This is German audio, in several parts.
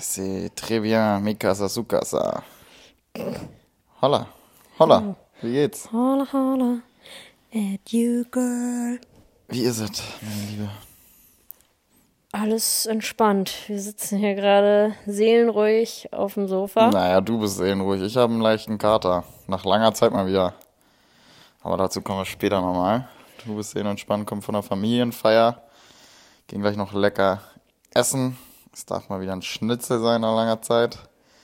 Sí, très bien, mi casa, su casa. Hola, hola, wie geht's? Holla, holla. At you, girl. Wie ist es, meine Liebe? Alles entspannt. Wir sitzen hier gerade seelenruhig auf dem Sofa. Naja, du bist seelenruhig. Ich habe einen leichten Kater. Nach langer Zeit mal wieder. Aber dazu kommen wir später nochmal. Du bist seelenentspannt, komm von der Familienfeier. Gehen gleich noch lecker essen. Es darf mal wieder ein Schnitzel sein nach langer Zeit.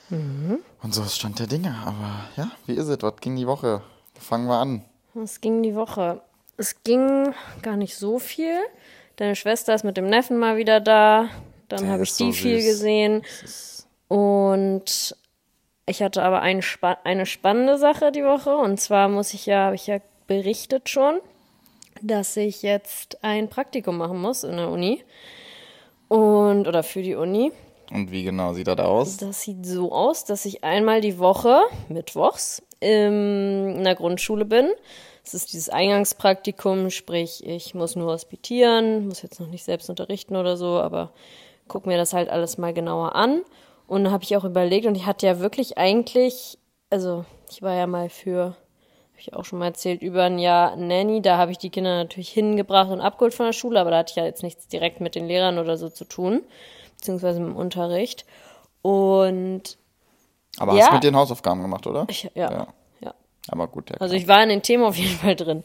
Und so ist Stand der Dinge. Aber ja, wie ist es? Was ging die Woche? Wo fangen wir an? Es ging die Woche. Es ging gar nicht so viel. Deine Schwester ist mit dem Neffen mal wieder da. Dann habe ich ist so die viel gesehen. Und ich hatte aber ein spa eine spannende Sache die Woche. Und zwar muss ich ja, habe ich ja berichtet schon, dass ich jetzt ein Praktikum machen muss in der Uni. Und, oder für die Uni. Und wie genau sieht das aus? Das sieht so aus, dass ich einmal die Woche, mittwochs, in einer Grundschule bin. Es ist dieses Eingangspraktikum, sprich, ich muss nur hospitieren, muss jetzt noch nicht selbst unterrichten oder so, aber guck mir das halt alles mal genauer an. Und da habe ich auch überlegt, und ich hatte ja wirklich eigentlich, also ich war ja mal für, habe ich auch schon mal erzählt, über ein Jahr Nanny, da habe ich die Kinder natürlich hingebracht und abgeholt von der Schule, aber da hatte ich ja jetzt nichts direkt mit den Lehrern oder so zu tun, beziehungsweise mit dem Unterricht. Und Aber Ja. hast mit den Hausaufgaben gemacht, oder? ich, ja, Ja. ja. Aber gut, ja. Also ich war in den Themen auf jeden Fall drin.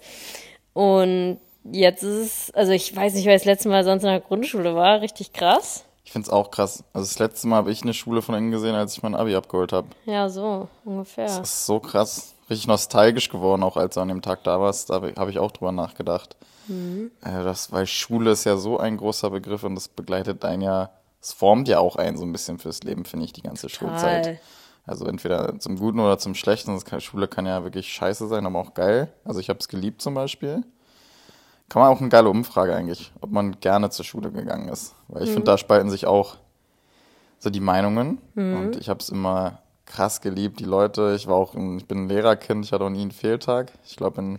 Und jetzt ist es, also ich weiß nicht, wer das letzte Mal sonst in der Grundschule war, richtig krass. Ich find's auch krass. Also das letzte Mal habe ich eine Schule von innen gesehen, als ich mein Abi abgeholt habe. Ja, so ungefähr. Das ist so krass. Richtig nostalgisch geworden, auch als du an dem Tag da warst. Da habe ich auch drüber nachgedacht. Äh, das, weil Schule ist ja so ein großer Begriff und das begleitet einen ja, es formt ja auch einen so ein bisschen fürs Leben, finde ich, die ganze Schulzeit. Total. Also entweder zum Guten oder zum Schlechten. Kann, Schule kann ja wirklich scheiße sein, aber auch geil. Also ich habe es geliebt zum Beispiel. Kann man auch eine geile Umfrage eigentlich, ob man gerne zur Schule gegangen ist. Weil ich finde, da spalten sich auch so die Meinungen. Und ich habe es immer krass geliebt, die Leute. Ich war auch, ein, ich bin ein Lehrerkind, ich hatte auch nie einen Fehltag. Ich glaube, in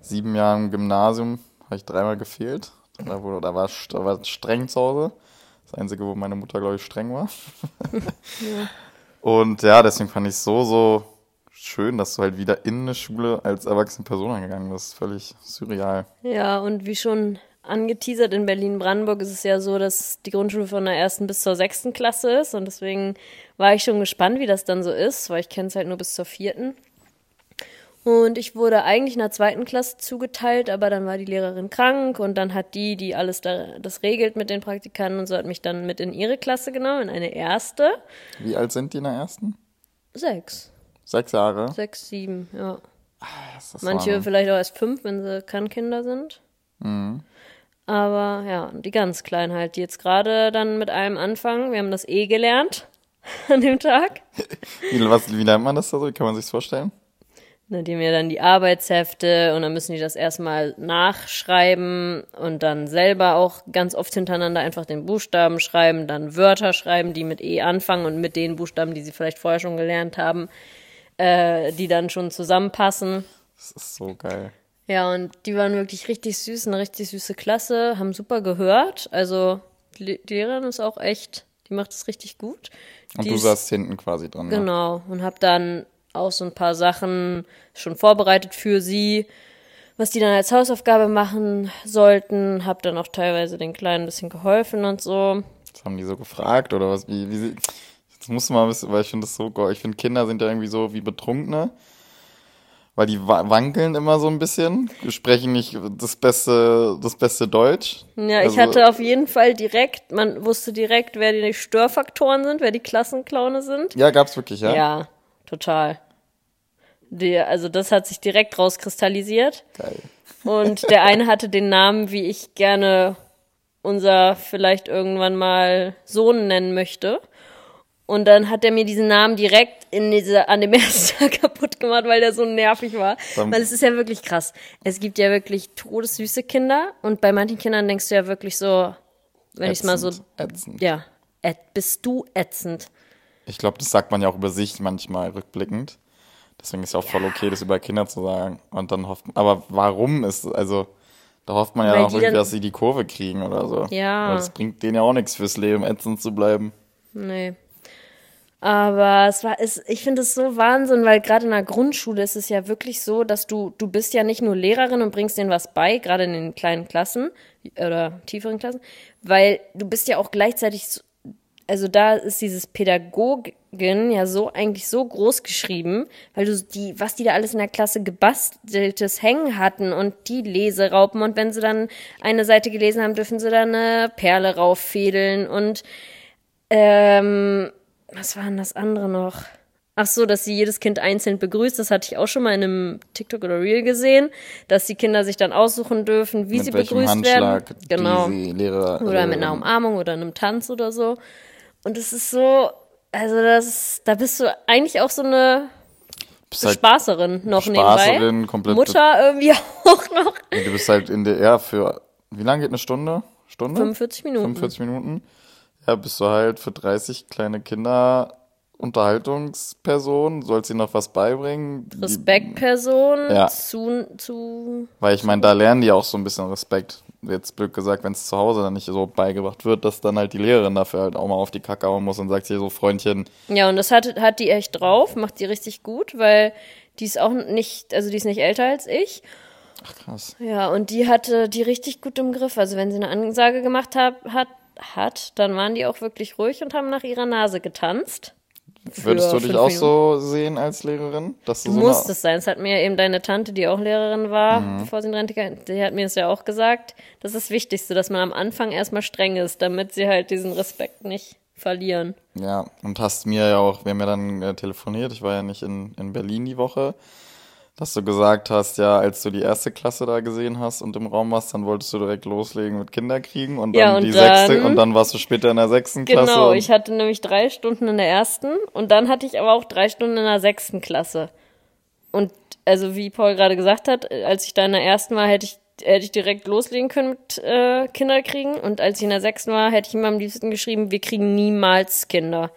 sieben Jahren im Gymnasium habe ich dreimal gefehlt. Da, wurde, da, war, da war streng zu Hause. Das Einzige, wo meine Mutter, glaube ich, streng war. Und ja, deswegen fand ich es so, so schön, dass du halt wieder in eine Schule als erwachsene Person eingegangen bist. Völlig surreal. Ja, und wie schon angeteasert, in Berlin-Brandenburg ist es ja so, dass die Grundschule von der ersten bis zur sechsten Klasse ist. Und deswegen war ich schon gespannt, wie das dann so ist, weil ich kenne es halt nur bis zur vierten. Und ich wurde eigentlich in der zweiten Klasse zugeteilt, aber dann war die Lehrerin krank und dann hat die, die alles da, das regelt mit den Praktikanten und so, hat mich dann mit in ihre Klasse genommen, in eine erste. Wie alt sind die in der ersten? Sechs. Sechs Jahre. Sechs, sieben, ja. Ist Manche Wahnsinn. vielleicht auch erst fünf, wenn sie Kannkinder sind. Aber ja, die ganz Kleinen halt, die jetzt gerade dann mit allem anfangen. Wir haben das eh gelernt an dem Tag. Wie, was, wie lernt man das da so? Wie kann man sich's vorstellen? Ne, Die haben ja dann die Arbeitshefte und dann müssen die das erstmal nachschreiben und dann selber auch ganz oft hintereinander einfach den Buchstaben schreiben, dann Wörter schreiben, die mit E anfangen und mit den Buchstaben, die sie vielleicht vorher schon gelernt haben, äh, die dann schon zusammenpassen. Das ist so geil. Ja, und die waren wirklich richtig süß, eine richtig süße Klasse, haben super gehört. Also die Le- die Lehrerin ist auch echt, die macht es richtig gut. Und die du saßt hinten quasi dran. Ne? Genau, und habe dann auch so ein paar Sachen schon vorbereitet für sie, was die dann als Hausaufgabe machen sollten. Hab dann auch teilweise den Kleinen ein bisschen geholfen und so. Das haben die so gefragt oder was? Wie, wie sie, das muss man wissen, weil ich finde das so. Ich finde Kinder sind ja irgendwie so wie Betrunkene. Weil die wa- wankeln immer so ein bisschen, sprechen nicht das beste, das beste Deutsch. Ja, ich Also- hatte auf jeden Fall direkt, man wusste direkt, wer die Störfaktoren sind, wer die Klassenklaune sind. Ja, gab's wirklich, ja? Ja, total. Die, also das hat sich direkt rauskristallisiert. Geil. Und der eine hatte den Namen, wie ich gerne unser vielleicht irgendwann mal Sohn nennen möchte. Und dann hat er mir diesen Namen direkt in diese, an dem ersten Tag kaputt gemacht, weil der so nervig war. Dann- weil es ist ja wirklich krass. Es gibt ja wirklich todessüße Kinder und bei manchen Kindern denkst du ja wirklich so, wenn ich es mal so, Ätzend, ätzend. ja, ät, bist du ätzend. Ich glaube, das sagt man ja auch über sich manchmal rückblickend. Deswegen ist ja auch voll okay, das über Kinder zu sagen. Und dann hofft man, aber warum ist, also, da hofft man ja Weil auch wirklich, dass sie die Kurve kriegen oder so. Ja. Weil das bringt denen ja auch nichts fürs Leben, ätzend zu bleiben. Nee. Aber es war, es, ich finde es so Wahnsinn, weil gerade in der Grundschule ist es ja wirklich so, dass du, du bist ja nicht nur Lehrerin und bringst denen was bei, gerade in den kleinen Klassen oder tieferen Klassen, weil du bist ja auch gleichzeitig, so- also da ist dieses Pädagogin ja so eigentlich so groß geschrieben, weil du die, was die da alles in der Klasse gebasteltes Hängen hatten und die Leseraupen und wenn sie dann eine Seite gelesen haben, dürfen sie dann eine Perle rauffädeln und ähm, was war denn das andere noch? Ach so, dass sie jedes Kind einzeln begrüßt. Das hatte ich auch schon mal in einem TikTok oder Reel gesehen, dass die Kinder sich dann aussuchen dürfen, wie mit sie begrüßt Handschlag werden. Genau. Lehrer. Oder mit einer Lehrerin- Umarmung oder einem Tanz oder so. Und es ist so, also das, da bist du eigentlich auch so eine halt, Spaßerin noch Spaßerin, nebenbei. komplett- Mutter irgendwie auch noch. du bist halt in der R für, wie lange geht eine Stunde? Stunde? 45 Minuten. 45 Minuten. Ja, bist du halt für 30 kleine Kinder Unterhaltungsperson, sollst ihnen noch was beibringen. Respektperson Ja. zu, zu Weil ich meine, da lernen die auch so ein bisschen Respekt. Jetzt blöd gesagt, wenn es zu Hause dann nicht so beigebracht wird, dass dann halt die Lehrerin dafür halt auch mal auf die Kacke hauen muss und sagt hier so, Freundchen, Ja, und das hat, hat die echt drauf, macht die richtig gut, weil die ist auch nicht, also die ist nicht älter als ich. ach krass. Ja, und die hatte die richtig gut im Griff. Also wenn sie eine Ansage gemacht hat, hat, hat dann waren die auch wirklich ruhig und haben nach ihrer Nase getanzt. Würdest du dich auch Minuten. so sehen als Lehrerin? Dass du so Muss eine, es sein. Es hat mir eben deine Tante, die auch Lehrerin war, Mhm. bevor sie in Rente ging, die hat mir das ja auch gesagt. Das ist das Wichtigste, dass man am Anfang erstmal streng ist, damit sie halt diesen Respekt nicht verlieren. Ja, und hast mir ja auch, wir haben ja dann äh, telefoniert, ich war ja nicht in, in Berlin die Woche, dass du gesagt hast, ja, als du die erste Klasse da gesehen hast und im Raum warst, dann wolltest du direkt loslegen mit Kinderkriegen und dann Ja, und die dann- sechste und dann warst du später in der sechsten Klasse. Genau, ich hatte nämlich drei Stunden in der ersten und dann hatte ich aber auch drei Stunden in der sechsten Klasse. Und also wie Paul gerade gesagt hat, als ich da in der ersten war, hätte ich, hätte ich direkt loslegen können mit äh, Kinderkriegen. Und als ich in der sechsten war, hätte ich ihm am liebsten geschrieben, wir kriegen niemals Kinder.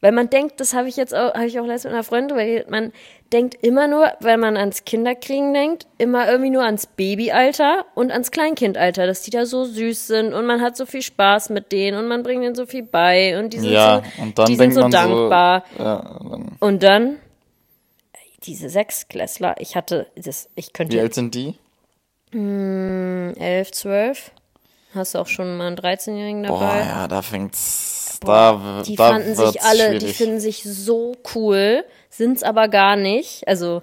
Weil man denkt, das habe ich jetzt auch, habe ich auch letztens mit einer Freundin, weil man denkt immer nur, wenn man ans Kinderkriegen denkt, immer irgendwie nur ans Babyalter und ans Kleinkindalter, dass die da so süß sind und man hat so viel Spaß mit denen und man bringt ihnen so viel bei und die sind ja, so, und dann die sind so dankbar. so, ja, dann, Und dann, diese Sechsklässler, ich hatte, das, ich könnte wie alt sind die? elf, zwölf. Hast du auch schon mal einen 13-Jährigen Boah, dabei? ja, da fängt's, da, Die da fanden sich alle, schwierig. die finden sich so cool, sind's aber gar nicht. Also,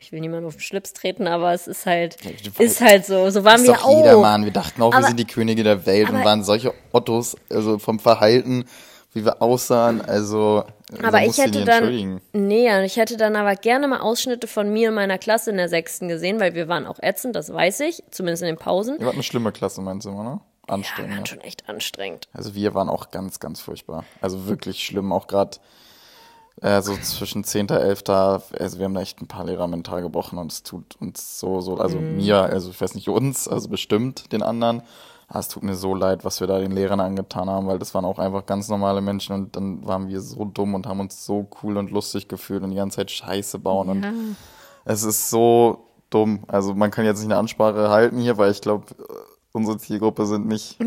ich will niemanden auf den Schlips treten, aber es ist halt, ist halt so. So waren ist wir doch auch. jedermann. Wir dachten auch, wir Aber- sind die Könige der Welt und waren solche Ottos, also vom Verhalten, wie wir aussahen, also Aber ich hätte dann, nee, ich hätte dann aber gerne mal Ausschnitte von mir und meiner Klasse in der sechsten gesehen, weil wir waren auch ätzend, das weiß ich, zumindest in den Pausen. Ihr wart eine schlimme Klasse, meinst du immer, ne? Ja, Anstrengend. waren schon echt anstrengend. Also wir waren auch ganz, ganz furchtbar. Also wirklich schlimm, auch gerade äh, so zwischen 10. 11. Also wir haben da echt ein paar Lehrer mental gebrochen und es tut uns so, so, also Mhm. mir, also ich weiß nicht uns, also bestimmt den anderen. Aber es tut mir so leid, was wir da den Lehrern angetan haben, weil das waren auch einfach ganz normale Menschen und dann waren wir so dumm und haben uns so cool und lustig gefühlt und die ganze Zeit Scheiße bauen und es ist so dumm. Also man kann jetzt nicht eine Ansprache halten hier, weil ich glaube, unsere Zielgruppe sind nicht.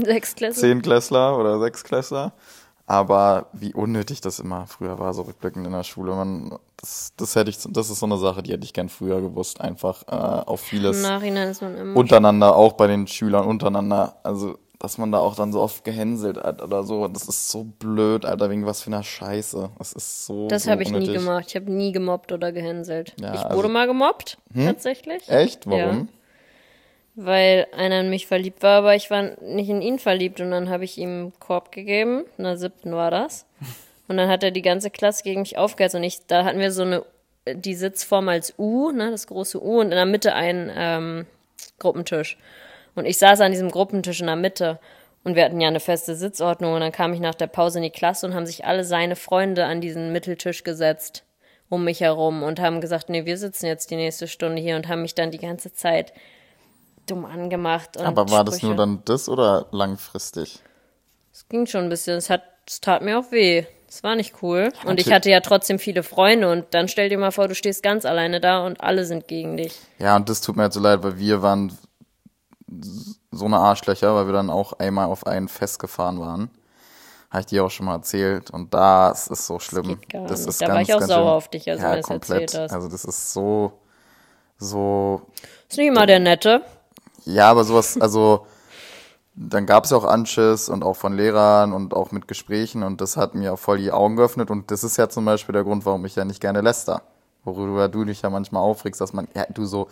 Zehntklässler oder Sechsklässler. Aber wie unnötig das immer früher war, so rückblickend in der Schule. Man, das, das hätte ich, das ist so eine Sache, die hätte ich gern früher gewusst, einfach äh, auf Im vieles Nachhinein ist man immer. untereinander, auch bei den Schülern untereinander. Also, dass man da auch dann so oft gehänselt hat oder so. Das ist so blöd, Alter, wegen was für einer Scheiße. Das ist so. Das so habe ich nie gemacht. Ich habe nie gemobbt oder gehänselt. Ja, ich also- wurde mal gemobbt, tatsächlich. Echt? Warum? Weil einer in mich verliebt war, aber ich war nicht in ihn verliebt. Und dann habe ich ihm einen Korb gegeben. In der siebten war das. Und dann hat er die ganze Klasse gegen mich aufgeheizt. Und ich, da hatten wir so eine, die Sitzform als U, ne, das große U, und in der Mitte ein ähm, Gruppentisch. Und ich saß an diesem Gruppentisch in der Mitte. Und wir hatten ja eine feste Sitzordnung und dann kam ich nach der Pause in die Klasse und haben sich alle seine Freunde an diesen Mitteltisch gesetzt um mich herum und haben gesagt, nee, wir sitzen jetzt die nächste Stunde hier und haben mich dann die ganze Zeit dumm angemacht. Aber war das Sprüche. nur dann das oder langfristig? Es ging schon ein bisschen. Es hat, es tat mir auch weh. Es war nicht cool. und ich hatte ja trotzdem viele Freunde und dann stell dir mal vor, du stehst ganz alleine da und alle sind gegen dich. Ja, und das tut mir halt so leid, weil wir waren so eine Arschlöcher, weil wir dann auch einmal auf einen festgefahren waren. Habe ich dir auch schon mal erzählt. Und das ist so schlimm. das nicht. ist Da war ganz, ich auch sauer schlimm. auf dich, als du ja, mir das komplett. erzählt hast. Also das ist so, so Ist nicht immer der Nette. Ja, aber sowas, also dann gab es ja auch Anschiss und auch von Lehrern und auch mit Gesprächen und das hat mir auch voll die Augen geöffnet und das ist ja zum Beispiel der Grund, warum ich ja nicht gerne läster. Worüber du dich ja manchmal aufregst, dass man, ja, du so,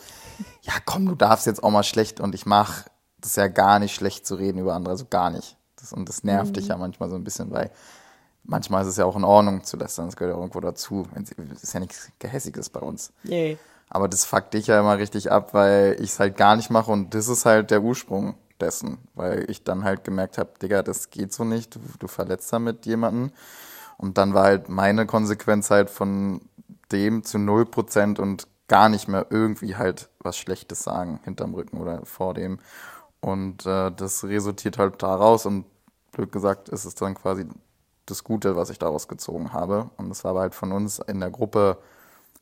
ja komm, du darfst jetzt auch mal schlecht und ich mach das ist ja gar nicht schlecht zu reden über andere, also gar nicht. Das, und das nervt dich ja manchmal so ein bisschen, weil manchmal ist es ja auch in Ordnung zu lästern, das gehört ja irgendwo dazu. Es ist ja nichts Gehässiges bei uns. Nee. Aber das fuckt dich ja immer richtig ab, weil ich es halt gar nicht mache und das ist halt der Ursprung dessen, weil ich dann halt gemerkt habe, Digga, das geht so nicht, du, du verletzt damit jemanden. Und dann war halt meine Konsequenz halt von dem zu 0% und gar nicht mehr irgendwie halt was Schlechtes sagen hinterm Rücken oder vor dem. Und äh, das resultiert halt daraus und blöd gesagt ist es dann quasi das Gute, was ich daraus gezogen habe. Und das war aber halt von uns in der Gruppe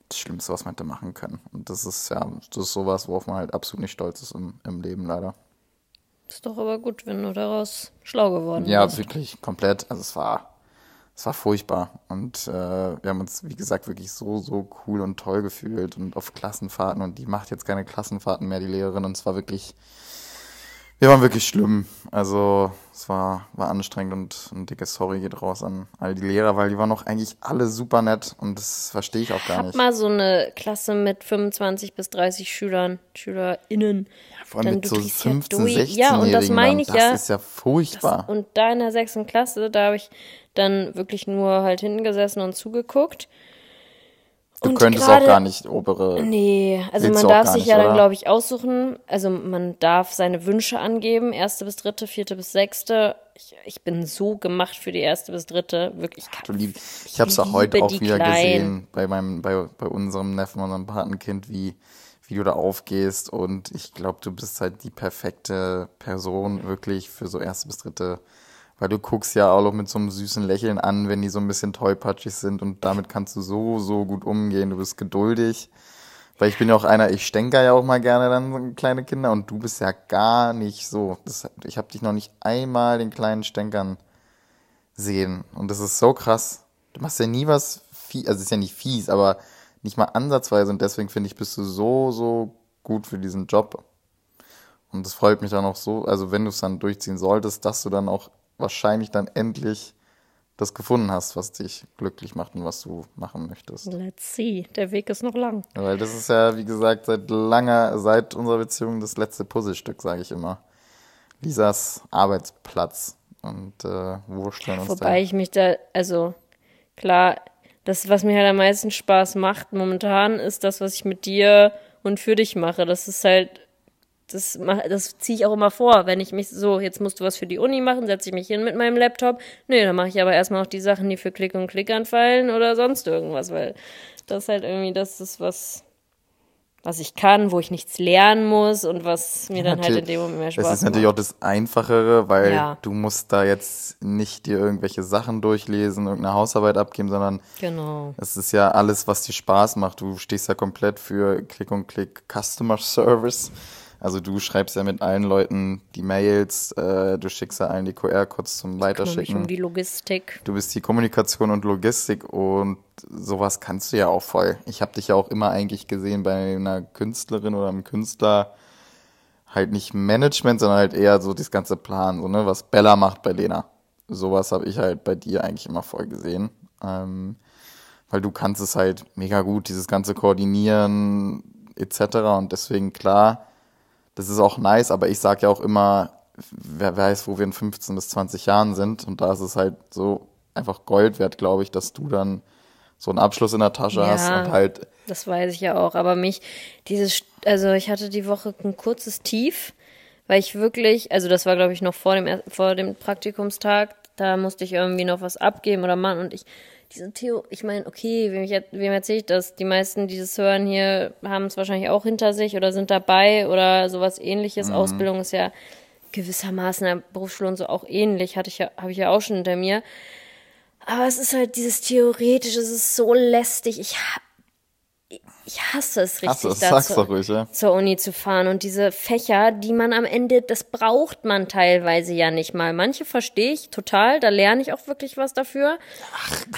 das Schlimmste, was man hätte machen können. Und das ist ja, das ist sowas, worauf man halt absolut nicht stolz ist im, im Leben leider. Ist doch aber gut, wenn du daraus schlau geworden Ja, bist. wirklich komplett. Also es war, es war furchtbar. Und äh, wir haben uns, wie gesagt, wirklich so, so cool und toll gefühlt und auf Klassenfahrten. Und die macht jetzt keine Klassenfahrten mehr, die Lehrerin. Und es war wirklich, wir waren wirklich schlimm. Also es war, war anstrengend und ein dickes Sorry geht raus an all die Lehrer, weil die waren auch eigentlich alle super nett und das verstehe ich auch gar Hab nicht. mal so eine Klasse mit 25 bis 30 Schülern, SchülerInnen. Vor allem Dann mit so drehst ja 15, durch. 16 Ja, und das meine ich das ja. ist ja furchtbar. Und da in der sechsten Klasse, da habe ich dann wirklich nur halt hinten gesessen und zugeguckt. Du und könntest gerade- auch gar nicht obere. Nee, also man darf sich nicht, ja dann, oder? glaube ich, aussuchen. Also man darf seine Wünsche angeben, erste bis dritte, vierte bis sechste. Ich, ich bin so gemacht für die erste bis dritte. Wirklich, ich Du lieb, ich habe es auch heute auch wieder Kleinen. gesehen bei meinem, bei, bei unserem Neffen, unserem Patenkind, wie, wie du da aufgehst. Und ich glaube, du bist halt die perfekte Person wirklich für so erste bis dritte. Weil du guckst ja auch noch mit so einem süßen Lächeln an, wenn die so ein bisschen tollpatschig sind und damit kannst du so, so gut umgehen. Du bist geduldig. Weil ich bin ja auch einer, ich stänker ja auch mal gerne dann kleine Kinder und du bist ja gar nicht so. Das, ich habe dich noch nicht einmal den kleinen Stänkern sehen. Und das ist so krass. Du machst ja nie was fies, also es ist ja nicht fies, aber nicht mal ansatzweise. Und deswegen finde ich, bist du so, so gut für diesen Job. Und das freut mich dann auch so, also wenn du es dann durchziehen solltest, dass du dann auch wahrscheinlich dann endlich das gefunden hast, was dich glücklich macht und was du machen möchtest. let's see, der Weg ist noch lang. Weil das ist ja, wie gesagt, seit langer, seit unserer Beziehung das letzte Puzzlestück, sage ich immer. Lisas Arbeitsplatz. Und äh, wursteln uns Wobei ich mich da, also klar, das, was mir halt am meisten Spaß macht momentan, ist das, was ich mit dir und für dich mache. Das ist halt, das, das ziehe ich auch immer vor. Wenn ich mich so, jetzt musst du was für die Uni machen, setze ich mich hin mit meinem Laptop. Nee, dann mache ich aber erstmal noch die Sachen, die für Klick und Klick anfallen oder sonst irgendwas, weil das halt irgendwie das ist, was, was ich kann, wo ich nichts lernen muss und was mir dann halt in dem Moment mehr Spaß Es macht. ist natürlich auch das Einfachere, weil Ja. du musst da jetzt nicht dir irgendwelche Sachen durchlesen, irgendeine Hausarbeit abgeben, sondern Genau. es ist ja alles, was dir Spaß macht. Du stehst ja komplett für Klick und Klick Customer Service. Also du schreibst ja mit allen Leuten die Mails, äh, du schickst ja allen die QR-Codes zum Weiterschicken. um die Logistik. Du bist die Kommunikation und Logistik und sowas kannst du ja auch voll. Ich habe dich ja auch immer eigentlich gesehen bei einer Künstlerin oder einem Künstler halt nicht Management, sondern halt eher so das ganze Plan, so ne, was Bella macht bei Lena. Sowas habe ich halt bei dir eigentlich immer voll gesehen. Ähm, weil du kannst es halt mega gut, dieses ganze Koordinieren etc. Und deswegen klar, das ist auch nice, aber ich sag ja auch immer, wer weiß, wo wir in 15 bis 20 Jahren sind. Und da ist es halt so einfach Gold wert, glaube ich, dass du dann so einen Abschluss in der Tasche Ja. hast und halt, Das weiß ich ja auch. Aber mich, dieses, also ich hatte die Woche ein kurzes Tief, weil ich wirklich, also das war glaube ich noch vor dem vor dem Praktikumstag, da musste ich irgendwie noch was abgeben oder machen und ich diese Theo, ich meine, okay, wem, ich, wem erzähle ich das? Die meisten, die das hören hier, haben es wahrscheinlich auch hinter sich oder sind dabei oder sowas ähnliches. Ausbildung ist ja gewissermaßen in der Berufsschule und so auch ähnlich, hatte ich ja, habe ich ja auch schon hinter mir. Aber es ist halt dieses Theoretische, es ist so lästig. Ich, ich hasse es richtig, du, das da sagst zu- doch ruhig, ja? zur Uni zu fahren. Und diese Fächer, die man am Ende, das braucht man teilweise ja nicht mal. Manche verstehe ich total, da lerne ich auch wirklich was dafür.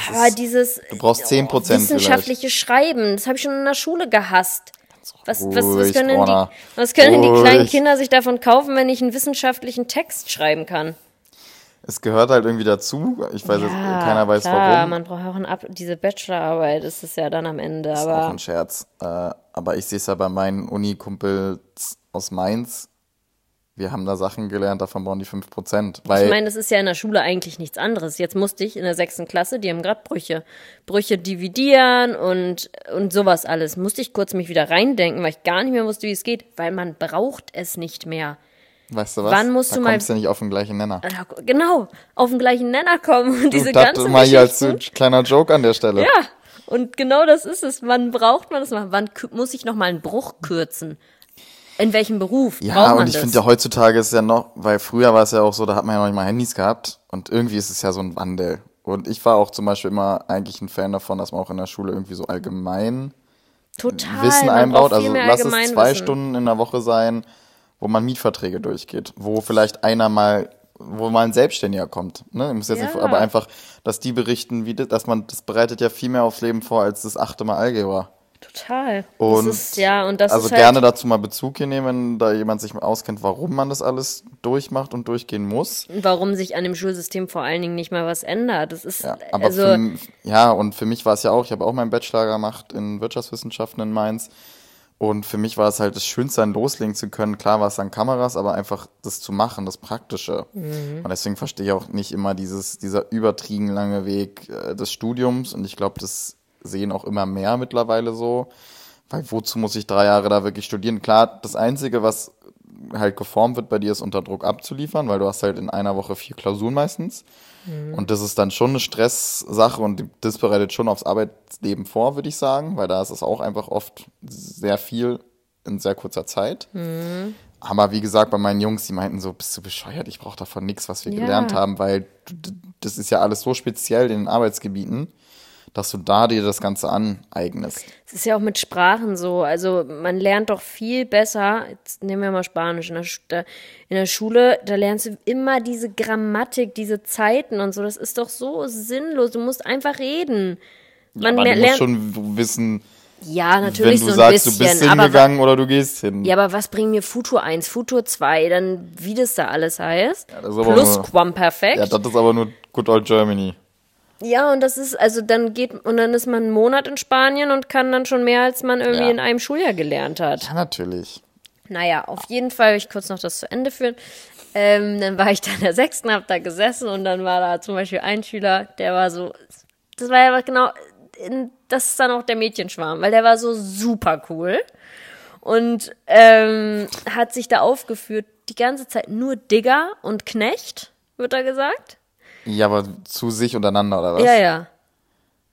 Aber dieses Du brauchst 10% vielleicht. wissenschaftliche Schreiben, das habe ich schon in der Schule gehasst. Was, was, was können, die, was können die kleinen. Kinder sich davon kaufen, wenn ich einen wissenschaftlichen Text schreiben kann? Es gehört halt irgendwie dazu. Ich weiß jetzt, keiner weiß klar, warum. man braucht auch ein Ab diese Bachelorarbeit, ist es ja dann am Ende. ist auch Aber ein Scherz. Äh, aber ich sehe es ja bei meinen Uni-Kumpels aus Mainz. Wir haben da Sachen gelernt, davon brauchen die 5%. Weil Ich meine, das ist ja in der Schule eigentlich nichts anderes. Jetzt musste ich in der sechsten Klasse, die haben gerade Brüche. Brüche dividieren und, und sowas alles. Musste ich kurz mich wieder reindenken, weil ich gar nicht mehr wusste, wie es geht. Weil man braucht es nicht mehr. Weißt du was? Wann musst da du mal- kommst du nicht auf den gleichen Nenner. Ja, Genau, auf den gleichen Nenner kommen und diese ganze mal hier als kleiner Joke an der Stelle. Ja, und genau das ist es. Wann braucht man das mal? Wann muss ich noch mal einen Bruch kürzen? In welchem Beruf Ja, braucht man und ich finde ja heutzutage ist es ja noch, weil früher war es ja auch so, da hat man ja noch nicht mal Handys gehabt und irgendwie ist es ja so ein Wandel. Und ich war auch zum Beispiel immer eigentlich ein Fan davon, dass man auch in der Schule irgendwie so allgemein Total. Wissen einbaut. Also lass es zwei Allgemeinwissen. Stunden in der Woche sein, wo man Mietverträge durchgeht, wo vielleicht einer mal, wo mal ein Selbstständiger kommt. Ne? Ich muss jetzt Ja. nicht, aber einfach, dass die berichten, wie das, dass man, das bereitet ja viel mehr aufs Leben vor als das achte Mal Algebra. Total. Und das ist, ja, und das also ist halt, gerne dazu mal Bezug hier nehmen, wenn da jemand sich mal auskennt, warum man das alles durchmacht und durchgehen muss. warum sich an dem Schulsystem vor allen Dingen nicht mal was ändert. Das ist Ja, aber also für, ja, und für mich war es ja auch, ich habe auch meinen Bachelor gemacht in Wirtschaftswissenschaften in Mainz. Und für mich war es halt das Schönste, dann loslegen zu können. Klar war es dann Kameras, aber einfach das zu machen, das Praktische. Mhm. Und deswegen verstehe ich auch nicht immer dieses, dieser übertrieben lange Weg äh, des Studiums. Und ich glaube, das sehen auch immer mehr mittlerweile so. Weil wozu muss ich drei Jahre da wirklich studieren? Klar, das Einzige, was halt geformt wird bei dir, ist unter Druck abzuliefern, weil du hast halt in einer Woche vier Klausuren meistens. Und das ist dann schon eine Stresssache und das bereitet schon aufs Arbeitsleben vor, würde ich sagen, weil da ist es auch einfach oft sehr viel in sehr kurzer Zeit. Aber wie gesagt, bei meinen Jungs, die meinten so, bist du bescheuert, ich brauche davon nichts, was wir Ja. gelernt haben, weil das ist ja alles so speziell in den Arbeitsgebieten, dass du da dir das Ganze aneignest. es ist ja auch mit Sprachen so. Also man lernt doch viel besser. Jetzt nehmen wir mal Spanisch in der, in der Schule. Da lernst du immer diese Grammatik, diese Zeiten und so. Das ist doch so sinnlos. Du musst einfach reden. Man Aber du lernt schon wissen, ja wenn natürlich du so ein sagst, du bisschen. bist aber wa- hingegangen oder du gehst hin. ja, aber was bringt mir Futur 1, Futur 2, dann wie das da alles heißt? das ist aber Plus nur- Quamperfekt. Ja, das ist aber nur Good Old Germany. Ja, und das ist, also dann geht, und dann ist man einen Monat in Spanien und kann dann schon mehr, als man irgendwie Ja. in einem Schuljahr gelernt hat. Ja, natürlich. Naja, auf jeden Fall will ich kurz noch das zu Ende führen. Ähm, dann war ich da in der sechsten, hab da gesessen und dann war da zum Beispiel ein Schüler, der war so, das war ja genau, das ist dann auch der Mädchenschwarm, weil der war so super cool und ähm, hat sich da aufgeführt, die ganze Zeit nur Digger und Knecht, wird da gesagt. Ja, aber zu sich untereinander, oder was? Ja, ja.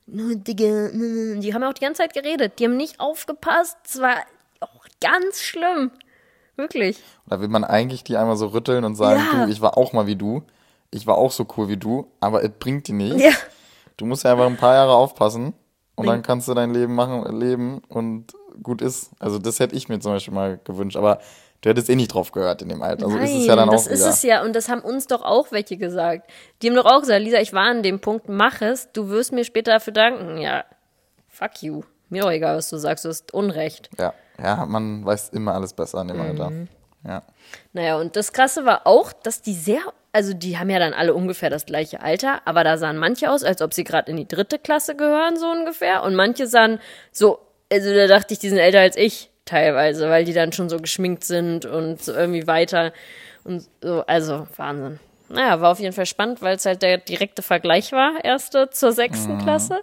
Die haben ja auch die ganze Zeit geredet. Die haben nicht aufgepasst. Es war auch ganz schlimm. Wirklich. Da will man eigentlich die einmal so rütteln und sagen, Ja. du, ich war auch mal wie du. Ich war auch so cool wie du, aber es bringt dir nichts. Ja. Du musst ja einfach ein paar Jahre aufpassen und dann kannst du dein Leben machen, leben und gut ist. Also das hätte ich mir zum Beispiel mal gewünscht, aber du hättest eh nicht drauf gehört in dem Alter. Also ist es ja dann das auch ist wieder. es ja. Und das haben uns doch auch welche gesagt. Die haben doch auch gesagt, Lisa, ich war an dem Punkt, mach es. Du wirst mir später dafür danken. Ja, fuck you. Mir doch egal, was du sagst. Du hast Unrecht. Ja, ja, man weiß immer alles besser in dem Alter. Mhm. Ja. Naja, und das Krasse war auch, dass die sehr, also die haben ja dann alle ungefähr das gleiche Alter, aber da sahen manche aus, als ob sie gerade in die dritte Klasse gehören, so ungefähr. Und manche sahen so, also da dachte ich, die sind älter als ich teilweise, weil die dann schon so geschminkt sind und so irgendwie weiter und so, also Wahnsinn. Naja, war auf jeden Fall spannend, weil es halt der direkte Vergleich war, erste zur sechsten Klasse.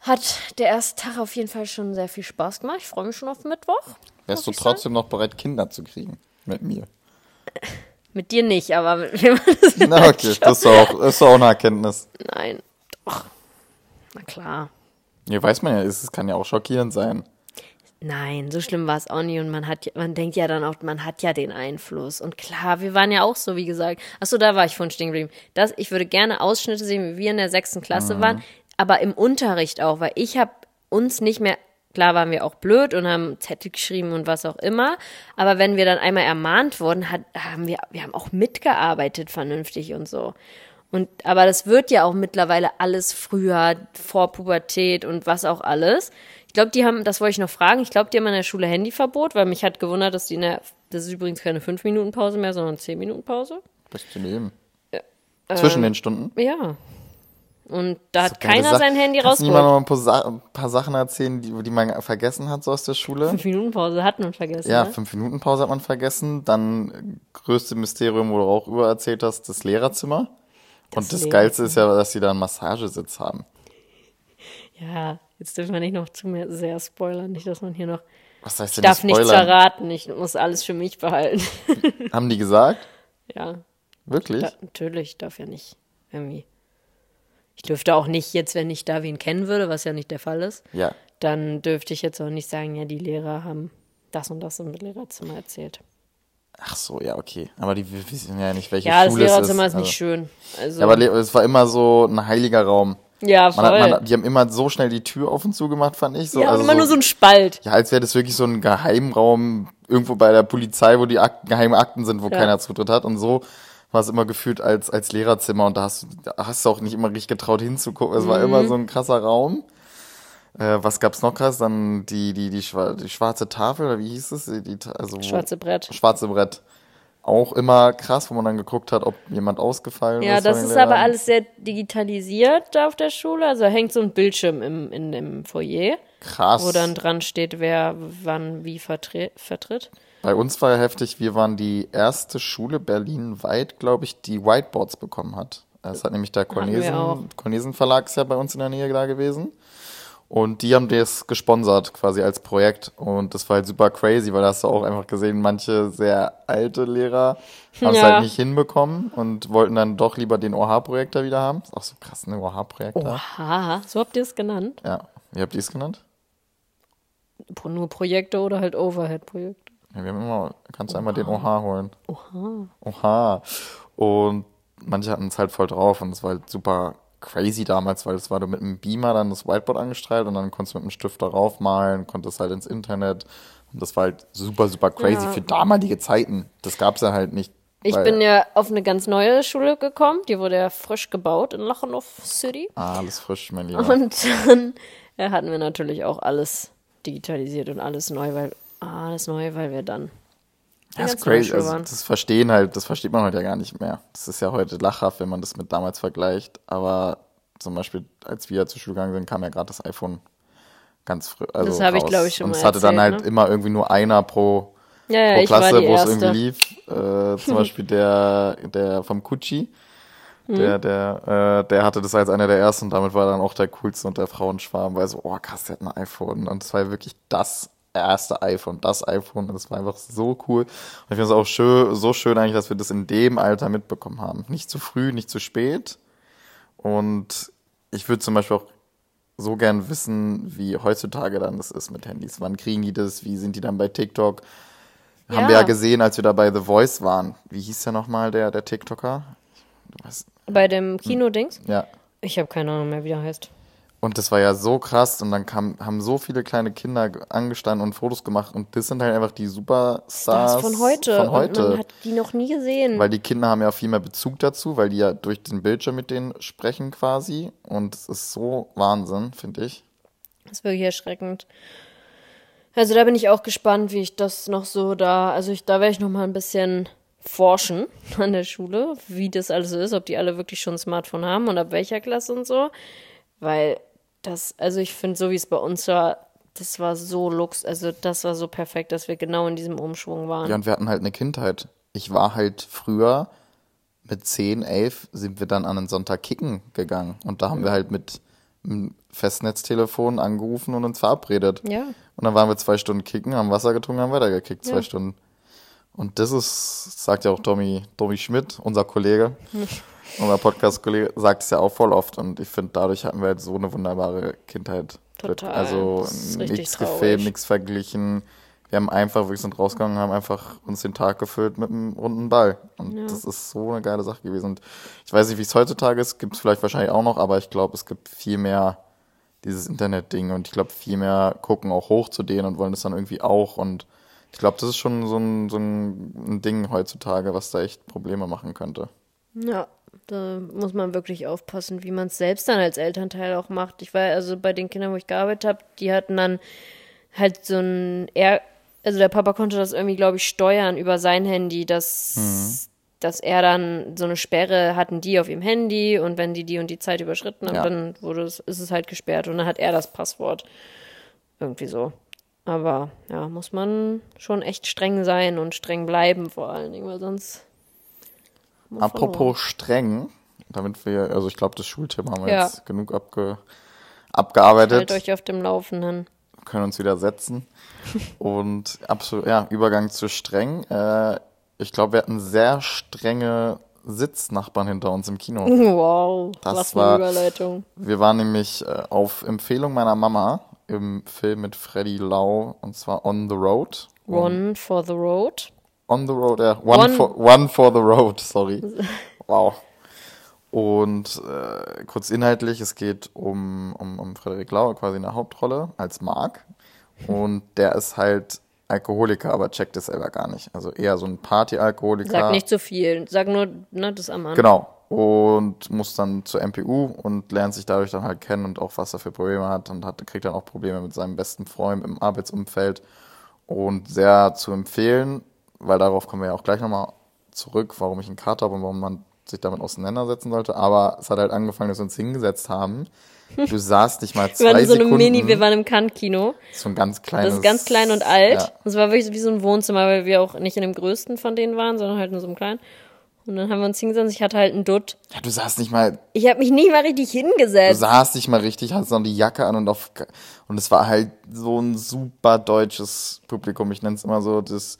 Hat der erste Tag auf jeden Fall schon sehr viel Spaß gemacht. Ich freue mich schon auf Mittwoch. Wärst du trotzdem noch bereit, Kinder zu kriegen? Mit mir. Mit dir nicht, aber mit das Na okay, das ist auch, ist auch eine Erkenntnis. Nein, doch. Na klar. Ja, weiß man ja, es kann ja auch schockierend sein. Nein, so schlimm war es auch nie und man hat, man denkt ja dann auch, man hat ja den Einfluss und klar, wir waren ja auch so, wie gesagt. Achso, da war ich vorhin stehen geblieben. Das, ich würde gerne Ausschnitte sehen, wie wir in der sechsten Klasse waren, aber im Unterricht auch, weil ich habe uns nicht mehr, klar waren wir auch blöd und haben Zettel geschrieben und was auch immer, aber wenn wir dann einmal ermahnt wurden, hat, haben wir, wir haben auch mitgearbeitet vernünftig und so. Und, aber das wird ja auch mittlerweile alles früher, vor Pubertät und was auch alles. Ich glaube, die haben, das wollte ich noch fragen, ich glaube, die haben in der Schule Handyverbot, weil mich hat gewundert, dass die in der, das ist übrigens keine 5-Minuten-Pause mehr, sondern 10-Minuten-Pause. Was zu nehmen. Zwischen den Stunden. Ja. Und da hat keiner sein Handy Kannst du rausgeholt. noch ein paar, Sa ein paar Sachen erzählen, die, die man vergessen hat, so aus der Schule? 5-Minuten-Pause hat man vergessen. Ja, ne? fünf Minuten Pause hat man vergessen. Dann äh, größte Mysterium, wo du auch über erzählt hast, das Lehrerzimmer. Und das Geilste ist ja, dass sie da einen Massagesitz haben. Ja, jetzt dürfen wir nicht noch zu mehr sehr spoilern, nicht, dass man hier noch. Was heißt Ich denn darf nicht nichts verraten, ich muss alles für mich behalten. Haben die gesagt? ja, Wirklich? da, natürlich, darf ja nicht. Irgendwie. Ich dürfte auch nicht jetzt, wenn ich da wen kennen würde, was ja nicht der Fall ist, Ja. dann dürfte ich jetzt auch nicht sagen, ja, die Lehrer haben das und das im Lehrerzimmer erzählt. Ach so, ja, okay. Aber die wissen ja nicht, welche Ja, das Schule Lehrerzimmer es ist ist. nicht schön. Also, Ja, aber le- es war immer so ein heiliger Raum. Ja, Man voll. hat, man, die haben immer so schnell die Tür auf und zu gemacht, fand ich. So, ja, also immer so, nur so ein Spalt. Ja, als wäre das wirklich so ein Geheimraum irgendwo bei der Polizei, wo die Akten, geheime Akten sind, wo Ja. keiner Zutritt hat. Und so war es immer gefühlt als, als Lehrerzimmer und da hast, du- da hast du auch nicht immer richtig getraut hinzugucken. Es Mhm. war immer so ein krasser Raum. Äh, was gab's noch krass? Dann die, die, die, die schwarze Tafel, oder wie hieß es? Die, also Schwarze Brett. Schwarze Brett. Auch immer krass, wo man dann geguckt hat, ob jemand ausgefallen Ja, ist. von das ist aber alles sehr digitalisiert da auf der Schule. Also da hängt so ein Bildschirm im, in dem Foyer, krass. wo dann dran steht, wer wann wie vertre vertritt. Bei uns war ja heftig, wir waren die erste Schule berlinweit, glaube ich, die Whiteboards bekommen hat. Es hat nämlich der. Cornesen, Cornesen Verlag ist ja bei uns in der Nähe da gewesen. Und die haben das gesponsert quasi als Projekt. Und das war halt super crazy, weil da hast du auch einfach gesehen, manche sehr alte Lehrer haben es Ja. halt nicht hinbekommen und wollten dann doch lieber den OH-Projektor wieder haben. Ist auch so krass, ne? OH-Projektor. Oha, so habt ihr es genannt? Ja. Wie habt ihr es genannt? Nur Projekte oder halt Overhead-Projekte? Ja, wir haben immer, kannst du einmal den OH holen. Oha. Oha. Und manche hatten es halt voll drauf und es war halt super crazy damals, weil es war du mit einem Beamer dann das Whiteboard angestrahlt und dann konntest du mit einem Stift darauf malen, konntest halt ins Internet und das war halt super, super crazy Ja. für damalige Zeiten. Das gab's ja halt nicht. Ich bin ja auf eine ganz neue Schule gekommen. Die wurde ja frisch gebaut in Lachenhof City. Ah, alles frisch, mein Lieber. Und dann äh, hatten wir natürlich auch alles digitalisiert und alles neu, weil alles neu, weil wir dann Ja, ganz ist crazy. Also, das verstehen halt, das versteht man heute ja gar nicht mehr. Das ist ja heute lachhaft, wenn man das mit damals vergleicht. Aber zum Beispiel, als wir zur Schule gegangen sind, kam ja gerade das iPhone ganz früh. Also Das habe ich, raus. glaub ich, schon Und mal es hatte dann halt ne? immer irgendwie nur einer pro, Ja, ja, pro Klasse, wo es irgendwie lief. Äh, zum Beispiel der, der vom Kutschi. Hm. Der, der, äh, der hatte das als einer der ersten und damit war er dann auch der coolste und der Frauenschwarm, weil so, oh krass, der hat ein iPhone. Und das war ja wirklich das erste iPhone, das iPhone. Das war einfach so cool. Und ich finde es auch schön, so schön eigentlich, dass wir das in dem Alter mitbekommen haben. Nicht zu früh, nicht zu spät. Und ich würde zum Beispiel auch so gern wissen, wie heutzutage dann das ist mit Handys. Wann kriegen die das? Wie sind die dann bei TikTok? Haben Ja. wir ja gesehen, als wir da bei The Voice waren. Wie hieß der nochmal, der, der TikToker? Weißt, Bei dem Kino-Dings? ja. Ich habe keine Ahnung mehr, wie der heißt. Und das war ja so krass und dann kam, haben so viele kleine Kinder ge- angestanden und Fotos gemacht und das sind halt einfach die Superstars Das von heute. Von Und heute. man hat die noch nie gesehen. weil die Kinder haben ja viel mehr Bezug dazu, weil die ja durch den Bildschirm mit denen sprechen quasi und es ist so Wahnsinn, finde ich. Das ist wirklich erschreckend. Also da bin ich auch gespannt, wie ich das noch so da, also ich, da werde ich noch mal ein bisschen forschen an der Schule, wie das alles so ist, ob die alle wirklich schon ein Smartphone haben und ab welcher Klasse und so. Weil das, also ich finde, so wie es bei uns war, das war so lux, also das war so perfekt, dass wir genau in diesem Umschwung waren. Ja, und wir hatten halt eine Kindheit. Ich war halt früher mit 10, 11 sind wir dann an einen Sonntag kicken gegangen. Und da haben wir halt mit einem Festnetztelefon angerufen und uns verabredet. Ja. Und dann waren wir zwei Stunden kicken, haben Wasser getrunken, haben weitergekickt, zwei Ja. Stunden. Und das ist, sagt ja auch Tommy, Tommy Schmidt, unser Kollege, unser Podcast-Kollege, sagt es ja auch voll oft. Und ich finde, dadurch hatten wir halt so eine wunderbare Kindheit. Total. Also nichts gefilmt, nichts verglichen. Wir haben einfach, wir sind rausgegangen und haben einfach uns den Tag gefüllt mit einem runden Ball. Und das ist so eine geile Sache gewesen. Und ich weiß nicht, wie es heutzutage ist, gibt es vielleicht wahrscheinlich auch noch, aber ich glaube, es gibt viel mehr dieses Internet-Ding und ich glaube, viel mehr gucken auch hoch zu denen und wollen das dann irgendwie auch. Und ich glaube, das ist schon so ein, so ein Ding heutzutage, was da echt Probleme machen könnte. Ja, da muss man wirklich aufpassen, wie man es selbst dann als Elternteil auch macht. Ich war also bei den Kindern, wo ich gearbeitet habe, die hatten dann halt so ein er also der Papa konnte das irgendwie, glaube ich, steuern über sein Handy, dass, dass er dann so eine Sperre hatten die auf ihrem Handy und wenn die die und die Zeit überschritten haben, Ja. dann wurde es, ist es halt gesperrt und dann hat er das Passwort. Irgendwie so. Aber ja, muss man schon echt streng sein und streng bleiben vor allen Dingen, weil sonst. Wir verloren. Apropos streng, damit wir, also ich glaube, das Schulthema haben wir Ja. jetzt genug abge, abgearbeitet. Halt euch auf dem Laufenden. können uns wieder setzen. Und absolut, ja, Übergang zu streng. Äh, ich glaube, wir hatten sehr strenge Sitznachbarn hinter uns im Kino. Wow, Das was war- eine Überleitung. Wir waren nämlich äh, auf Empfehlung meiner Mama im Film mit Freddy Lau und zwar On the Road. One for the road. On the Road, ja. One, One- For, one for the Road, sorry. Wow. Und äh, kurz inhaltlich, es geht um, um, um Frederik Lau, quasi in der Hauptrolle, als Mark. Und der ist halt Alkoholiker, aber checkt es selber gar nicht. Also eher so ein Party-Alkoholiker. Sag nicht zu viel. Sag nur, ne, das am Anfang. Genau. Und muss dann zur MPU und lernt sich dadurch dann halt kennen und auch, was er für Probleme hat und hat, kriegt dann auch Probleme mit seinem besten Freund im Arbeitsumfeld. Und sehr zu empfehlen, weil darauf kommen wir ja auch gleich nochmal zurück, warum ich einen Kater habe und warum man sich damit auseinandersetzen sollte. Aber es hat halt angefangen, dass wir uns hingesetzt haben. Du saßt nicht mal Wir zwei waren in so Sekunden. Mini, wir waren im Kant-Kino. so ein ganz kleines. Das ist ganz klein und alt. Ja. Das war wirklich wie so ein Wohnzimmer, weil wir auch nicht in dem größten von denen waren, sondern halt in so einem kleinen. Und dann haben wir uns hingesetzt. Ich hatte halt einen Dutt. ja, du saßt nicht mal Ich habe mich nicht mal richtig Du hingesetzt. saßt dich mal richtig, hattest noch die Jacke an und auf und es war halt so ein super deutsches Publikum. Ich nenne es immer so das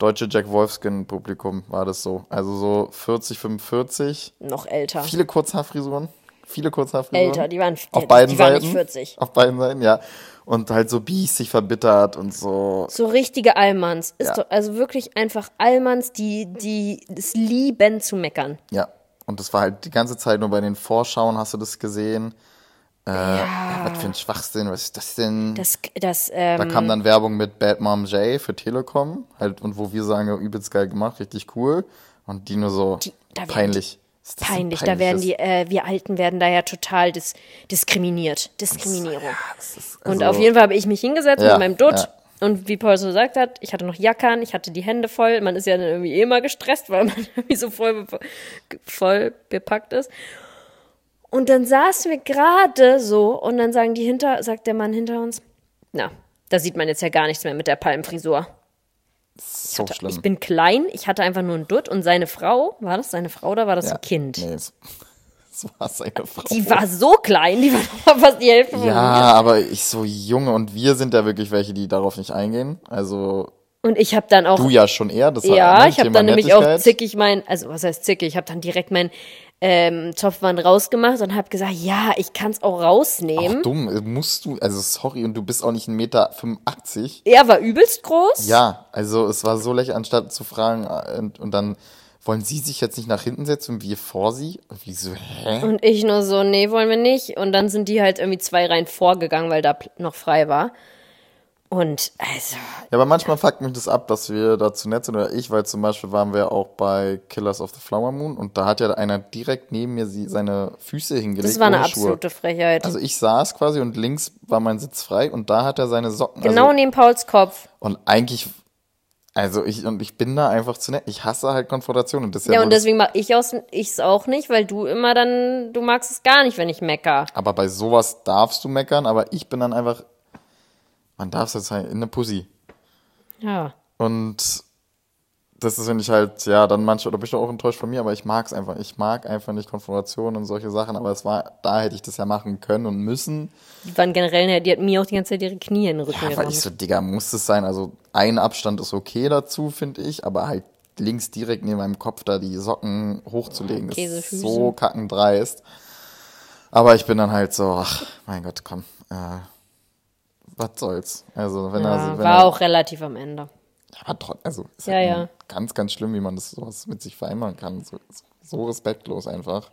deutsche Jack Wolfskin Publikum war das so. Also so 40, 45. Noch älter. Viele Kurzhaarfrisuren. Viele Kurzhaarfrisuren. Älter, die waren, auf die, beiden die waren Seiten. nicht 40. Auf beiden Seiten, ja. Und halt so biesig verbittert und so. So richtige Allmanns. Ist Ja. doch, also wirklich einfach Allmanns, die, die es lieben zu meckern. Ja. Und das war halt die ganze Zeit nur bei den Vorschauen hast du das gesehen. Äh, ja. was für ein Schwachsinn, was ist das denn? Das, das, ähm, Da kam dann Werbung mit Bad Mom J für Telekom, halt, und wo wir sagen, ja, übelst geil gemacht, richtig cool. Und die nur so werden peinlich. Das denn peinlich. Da werden die, äh, wir Alten werden da ja total dis diskriminiert. Diskriminierung. Das ist- und also- auf jeden Fall habe ich mich hingesetzt Ja, mit meinem Dutt. ja. Und wie Paul so gesagt hat, ich hatte noch Jackern, ich hatte die Hände voll. Man ist ja dann irgendwie eh immer gestresst, weil man irgendwie so voll, bepa- voll bepackt ist. Und dann saßen wir gerade so und dann sagen die hinter, sagt der Mann hinter uns, na, da sieht man jetzt ja gar nichts mehr mit der Palmfrisur. so Ich schlimm. bin klein, ich hatte einfach nur einen Dutt und seine Frau, war das seine Frau oder war das ja. ein Kind? Nee, es, es war seine Frau. Die war so klein, die war fast die Hälfte von ja, aber ich so junge und wir sind ja wirklich welche, die darauf nicht eingehen. Also Und ich habe dann auch, du ja schon eher. Das war, ja, ne, ich habe dann nämlich auch zickig mein, also was heißt zickig, ich habe dann direkt mein ähm, Topfband rausgemacht und habe gesagt, ja, ich kann es auch rausnehmen. Auch dumm, musst du, also sorry, und du bist auch nicht 1,85 Meter. 85. Er war übelst groß. Ja, also es war so lächerlich, anstatt zu fragen äh, und, und dann wollen sie sich jetzt nicht nach hinten setzen und wir vor sie? Und wie so, hä? Und ich nur so, nee, wollen wir nicht. Und dann sind die halt irgendwie zwei Reihen vorgegangen, weil da noch frei war. Und also, Ja, aber manchmal fuckt mich das ab, dass wir da zu nett sind oder ich, weil zum Beispiel waren wir auch bei Killers of the Flower Moon und da hat ja einer direkt neben mir sie, seine Füße hingelegt. das war eine Schuhe. absolute Frechheit. Also ich saß quasi und links war mein Sitz frei und da hat er seine Socken. genau also, neben Pauls Kopf. Und eigentlich, also ich, und ich bin da einfach zu nett. Ich hasse halt Konfrontation und das ja, Ja, und deswegen mache ich aus, ich's auch nicht, weil du immer dann, du magst es gar nicht, wenn ich mecker. Aber bei sowas darfst du meckern, aber ich bin dann einfach, man darf es jetzt halt in eine Pussy. Ja. Und das ist, wenn ich halt, ja, dann manchmal, oder bin ich auch enttäuscht von mir, aber ich mag es einfach. Ich mag einfach nicht Konfrontation und solche Sachen, aber es war, da hätte ich das ja machen können und müssen. Die waren generell, die hat mir auch die ganze Zeit ihre Knie in den Rücken Ja, weil ich so, Digga, muss es sein? Also, ein Abstand ist okay dazu, finde ich, aber halt links direkt neben meinem Kopf da die Socken hochzulegen, ist Käsefüße. so kackendreist. Aber ich bin dann halt so, ach, mein Gott, komm, äh, was soll's. Also, wenn Ja, er, wenn war er, auch relativ am Ende. aber trotzdem, also, ist Ja, halt ja. ganz, ganz schlimm, wie man das sowas mit sich vereinbaren kann. So, so respektlos einfach.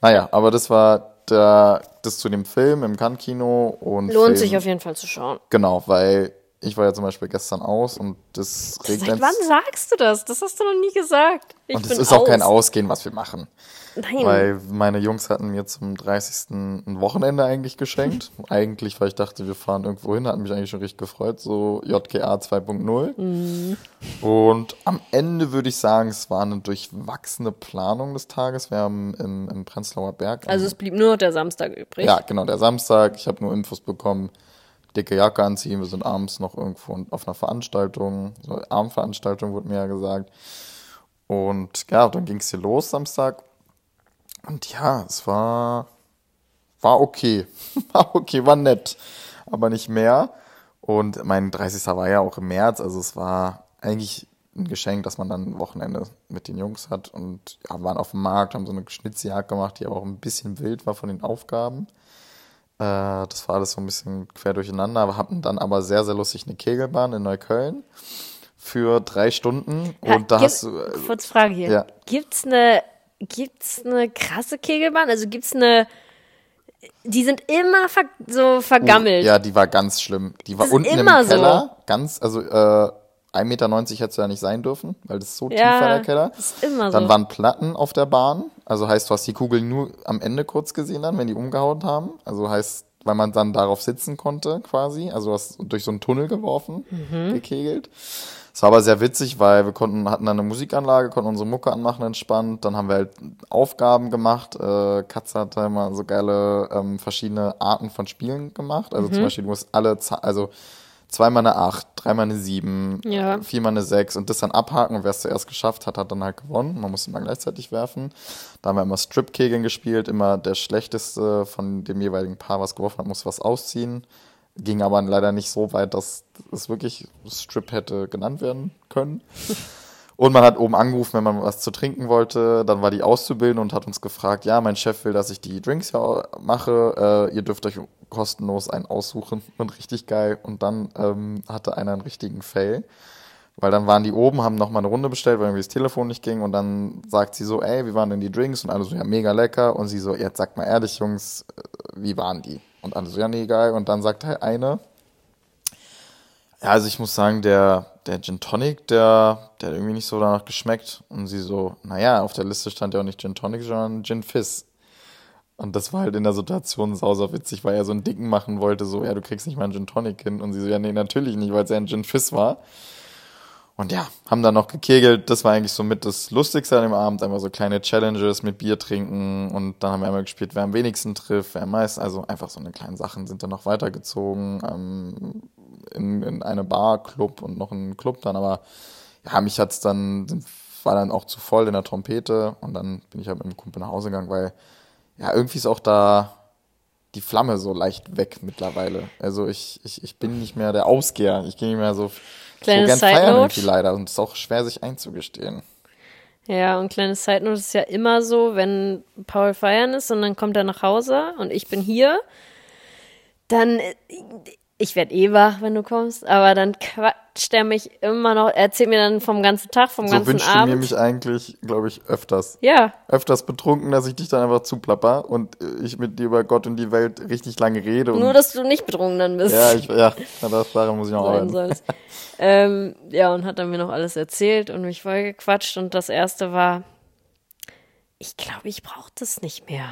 Naja, aber das war der, das zu dem Film im Cannes-Kino und Lohnt Film, sich auf jeden Fall zu schauen. Genau, weil ich war ja zum Beispiel gestern aus und das regt Seit wann sagst du das? Das hast du noch nie gesagt. Ich Und es ist auch kein aus. Ausgehen, was wir machen. Nein. Weil meine Jungs hatten mir zum 30. ein Wochenende eigentlich geschenkt. eigentlich, weil ich dachte, wir fahren irgendwo hin, hat mich eigentlich schon richtig gefreut, so JKA 2.0. Mhm. Und am Ende würde ich sagen, es war eine durchwachsene Planung des Tages. Wir haben im, im Prenzlauer Berg. also es blieb nur noch der Samstag übrig. ja, genau, der Samstag. Ich habe nur Infos bekommen, dicke Jacke anziehen. Wir sind abends noch irgendwo auf einer Veranstaltung, so eine Abendveranstaltung wurde mir ja gesagt. Und ja, dann ging es hier los Samstag. Und ja, es war, war okay. War okay, war nett. Aber nicht mehr. Und mein 30. war ja auch im März. Also es war eigentlich ein Geschenk, dass man dann ein Wochenende mit den Jungs hat. Und ja, waren auf dem Markt, haben so eine Schnitzjagd gemacht, die aber auch ein bisschen wild war von den Aufgaben. Äh, das war alles so ein bisschen quer durcheinander. Aber hatten dann aber sehr, sehr lustig eine Kegelbahn in Neukölln für drei Stunden. Ja, Und da gibt- hast du. äh, Kurz Frage hier. Ja. Gibt's eine, gibt's eine krasse Kegelbahn? Also gibt's eine, die sind immer ver, so vergammelt. Ja, die war ganz schlimm. Die war Das unten im immer so. Keller. Ganz, also äh, 1,90 Meter hätte es ja nicht sein dürfen, weil das ist so tief Ja, war der Keller. das ist immer Dann so. waren Platten auf der Bahn. Also heißt, du hast die Kugel nur am Ende kurz gesehen dann, wenn die umgehauen haben. Also heißt, weil man dann darauf sitzen konnte quasi. Also du hast durch so einen Tunnel geworfen, Mhm. gekegelt. Es war aber sehr witzig, weil wir konnten, hatten dann eine Musikanlage, konnten unsere Mucke anmachen, entspannt. Dann haben wir halt Aufgaben gemacht. Äh, Katze hat da immer so geile ähm, verschiedene Arten von Spielen gemacht. Also Mhm. zum Beispiel, du musst alle, also zweimal eine acht, dreimal eine sieben, Ja. viermal eine sechs und das dann abhaken und wer es zuerst geschafft hat, hat dann halt gewonnen. Man musste immer gleichzeitig werfen. Da haben wir immer Strip-Kegeln gespielt, immer der schlechteste von dem jeweiligen Paar, was geworfen hat, musste was ausziehen. Ging aber leider nicht so weit, dass es wirklich Strip hätte genannt werden können. Und man hat oben angerufen, wenn man was zu trinken wollte. Dann war die Auszubildende und hat uns gefragt, ja, mein Chef will, dass ich die Drinks mache. Äh, ihr dürft euch kostenlos einen aussuchen. Und richtig geil. Und dann ähm, hatte einer einen richtigen Fail. Weil dann waren die oben, haben nochmal eine Runde bestellt, weil irgendwie das Telefon nicht ging. Und dann sagt sie so, ey, wie waren denn die Drinks? Und alle so, ja, mega lecker. Und sie so, jetzt sagt mal ehrlich, Jungs, äh, wie waren die? Und alle so, ja, nee, geil. Und dann sagt halt eine, ja, also ich muss sagen, der, der Gin Tonic, der, der hat irgendwie nicht so danach geschmeckt. Und sie so, naja, auf der Liste stand ja auch nicht Gin Tonic, sondern Gin Fizz. Und das war halt in der Situation sauser witzig, weil er so einen Dicken machen wollte, so, ja, du kriegst nicht mal einen Gin Tonic hin. Und sie so, ja, nee, natürlich nicht, weil es ja ein Gin Fizz war. Und ja, haben dann noch gekegelt. Das war eigentlich so mit das Lustigste an dem Abend. Einfach so kleine Challenges mit Bier trinken. Und dann haben wir einmal gespielt, wer am wenigsten trifft, wer am meisten. Also einfach so eine kleinen Sachen sind dann noch weitergezogen. Ähm, in, in eine Bar, Club und noch einen Club dann. Aber ja, mich hat's dann, war dann auch zu voll in der Trompete. Und dann bin ich halt mit dem Kumpel nach Hause gegangen, weil ja, irgendwie ist auch da die Flamme so leicht weg mittlerweile. Also ich, ich, ich bin nicht mehr der Ausgeher. Ich gehe nicht mehr so, Kleine so gern feiern irgendwie leider. Und es ist auch schwer, sich einzugestehen. Ja, und kleines Side Note ist ja immer so, wenn Paul feiern ist und dann kommt er nach Hause und ich bin hier, dann, äh, ich werde eh wach, wenn du kommst, aber dann quatscht er mich immer noch, er erzählt mir dann vom ganzen Tag, vom So ganzen wünschst du mir Abend. mich eigentlich, glaube ich, öfters. ja, Öfters betrunken, dass ich dich dann einfach zuplapper und äh, ich mit dir über Gott und die Welt richtig lange rede. Nur, dass du nicht betrunken dann bist. ja, ich, ja, das, daran muss ich noch arbeiten. ähm, ja, und hat dann mir noch alles erzählt und mich voll gequatscht. Und das erste war, ich glaube, ich brauche das nicht mehr.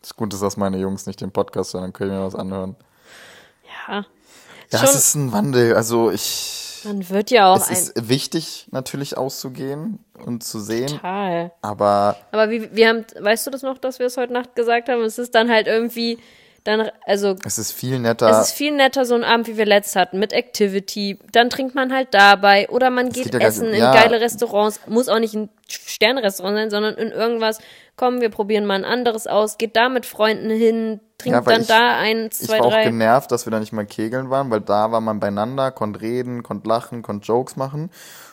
Das Gute ist, dass meine Jungs nicht den Podcast hören, dann können wir was anhören. Ja. Ja, Schon- es ist ein Wandel. Also ich, Man wird ja auch es ist wichtig, natürlich auszugehen und zu sehen, Total. aber Aber wie, wir haben, weißt du das noch, dass wir es heute Nacht gesagt haben? Es ist dann halt irgendwie, dann, also Es ist viel netter. es ist viel netter, so ein Abend, wie wir letzt hatten, mit Activity. Dann trinkt man halt dabei oder man geht geht ja essen in ja. geile Restaurants. Muss auch nicht ein Sternrestaurant sein, sondern in irgendwas. Komm, wir probieren mal ein anderes aus. Geht da mit Freunden hin, trinkt Ja, dann ich- da eins, ich zwei, war auch drei. genervt, dass wir da nicht mal kegeln waren, weil da war man beieinander, konnte reden, konnte lachen, konnte Jokes machen.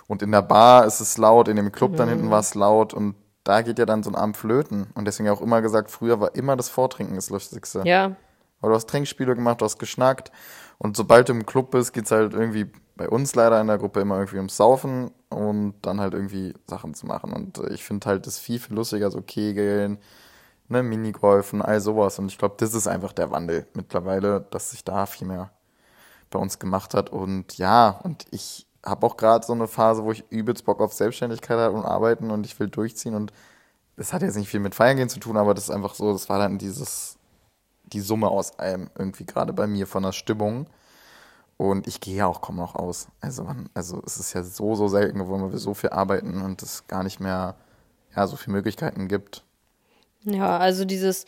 Und in der Bar ist es laut, in dem Club dann Mhm. hinten war es laut und da geht ja dann so ein Abend flöten. Und deswegen auch immer gesagt, früher war immer das Vortrinken das Lustigste. Ja, Aber du hast Trinkspiele gemacht, du hast geschnackt. Und sobald du im Club bist, geht's halt irgendwie bei uns leider in der Gruppe immer irgendwie ums Saufen und dann halt irgendwie Sachen zu machen. Und äh, ich finde halt das viel, viel lustiger, so Kegeln, ne, Minigolfen, all sowas. Und ich glaube, das ist einfach der Wandel mittlerweile, dass sich da viel mehr bei uns gemacht hat. Und ja, und ich habe auch gerade so eine Phase, wo ich übelst Bock auf Selbstständigkeit habe und arbeiten und ich will durchziehen. Und das hat jetzt nicht viel mit Feiern gehen zu tun, aber das ist einfach so, das war dann dieses die Summe aus allem irgendwie gerade bei mir von der Stimmung. Und ich gehe ja auch kaum noch aus. Also, man, also es ist ja so, so selten geworden, weil wir so viel arbeiten und es gar nicht mehr ja, so viele Möglichkeiten gibt. Ja, also dieses,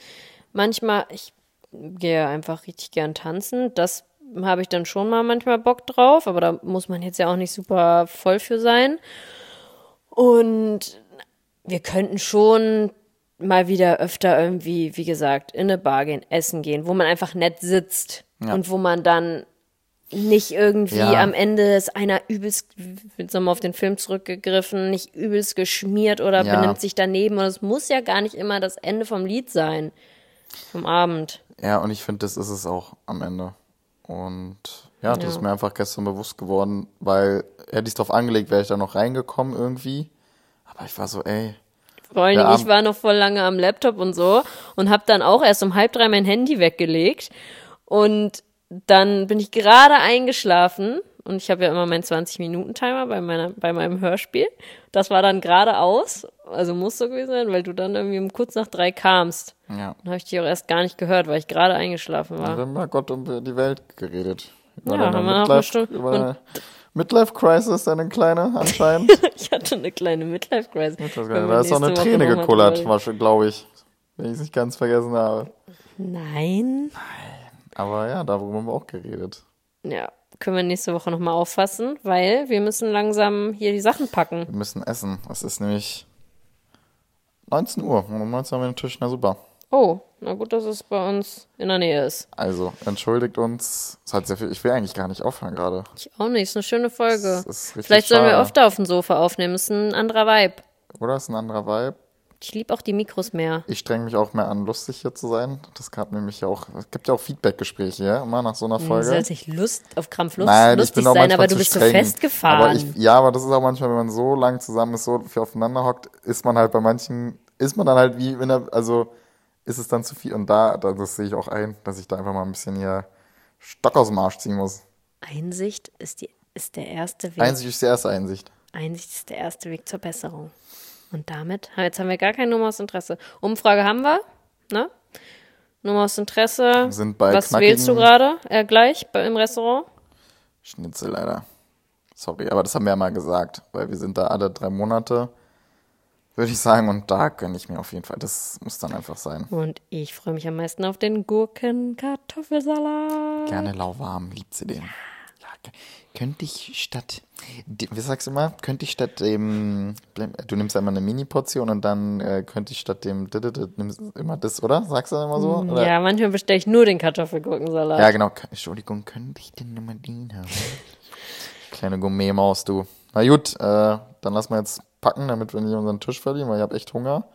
manchmal, ich gehe einfach richtig gern tanzen. Das habe ich dann schon mal manchmal Bock drauf, aber da muss man jetzt ja auch nicht super voll für sein. Und wir könnten schon mal wieder öfter irgendwie, wie gesagt, in eine Bar gehen, essen gehen, wo man einfach nett sitzt Ja. und wo man dann nicht irgendwie Ja. am Ende ist einer übelst, jetzt nochmal auf den Film zurückgegriffen, nicht übelst geschmiert oder Ja. benimmt sich daneben. Und es muss ja gar nicht immer das Ende vom Lied sein, vom Abend. Ja, und ich finde, das ist es auch am Ende. Und ja, das Ja. ist mir einfach gestern bewusst geworden, weil hätte ich drauf angelegt, wäre ich da noch reingekommen irgendwie. Aber ich war so, ey, Vor allen Dingen, ich war noch voll lange am Laptop und so und habe dann auch erst um halb drei mein Handy weggelegt und dann bin ich gerade eingeschlafen und ich habe ja immer meinen 20-Minuten-Timer bei, meiner, bei meinem Hörspiel. Das war dann gerade aus, also muss so gewesen sein, weil du dann irgendwie um kurz nach drei kamst. ja. Dann habe ich dich auch erst gar nicht gehört, weil ich gerade eingeschlafen Wir war. haben mal Gott um die Welt geredet. Über Ja, haben wir noch Midlife, bestimmt. über Midlife-Crisis, deine kleine anscheinend. Ich hatte eine kleine Midlife-Crisis. Wir da ist auch eine Träne gekullert, glaube ich. Wenn ich es nicht ganz vergessen habe. Nein. Aber ja, darüber haben wir auch geredet. Ja, können wir nächste Woche nochmal auffassen, weil wir müssen langsam hier die Sachen packen. Wir müssen essen. Es ist nämlich 19 Uhr. Und um 19 Uhr haben wir den Tisch. Na super. Oh, na gut, dass es bei uns in der Nähe ist. Also, entschuldigt uns. Es hat sehr viel. Ich will eigentlich gar nicht aufhören gerade. Ich auch nicht, ist eine schöne Folge. Vielleicht sollen wir öfter auf dem Sofa aufnehmen, ist ein anderer Vibe. Oder? Ist ein anderer Vibe. Ich liebe auch die Mikros mehr. Ich streng mich auch mehr an, lustig hier zu sein. Das gab nämlich ja auch. Es gibt ja auch Feedback-Gespräche, ja? Immer nach so einer Du Folge. sollst nicht Lust auf Krampf Lust, Nein, ich lustig bin auch sein, aber du bist so streng. festgefahren. Aber ich, ja, aber das ist auch manchmal, wenn man so lang zusammen ist, so viel aufeinander hockt, ist man halt bei manchen, ist man dann halt wie, wenn er, also ist es dann zu viel. Und da, da, das sehe ich auch ein, dass ich da einfach mal ein bisschen hier Stock aus dem Arsch ziehen muss. Einsicht ist, die, ist der erste Weg. Einsicht ist die erste Einsicht. Einsicht ist der erste Weg zur Besserung. Und damit, jetzt haben wir gar keine Nummer aus Interesse. Umfrage haben wir, ne? Nummer aus Interesse. Sind bei Was wählst du gerade? Äh, gleich bei, im Restaurant? Schnitzel leider. Sorry, aber das haben wir ja mal gesagt, weil wir sind da alle drei Monate, würde ich sagen, und da gönne ich mir auf jeden Fall. Das muss dann einfach sein. Und ich freue mich am meisten auf den Gurken-Kartoffelsalat. Gerne lauwarm, liebt sie den. Ja, könnte ich statt, wie sagst du immer, könnte ich statt dem, du nimmst immer eine Mini-Portion und dann äh, könnte ich statt dem, nimmst immer das, oder? Sagst du immer so? Oder? Ja, manchmal bestelle ich nur den Kartoffelgurkensalat. Ja, genau. Entschuldigung, könnte ich denn nochmal den haben? Kleine Gourmet-Maus, du. Na gut, äh, dann lassen wir jetzt packen, damit wir nicht unseren Tisch verlieren, weil ich habe echt Hunger.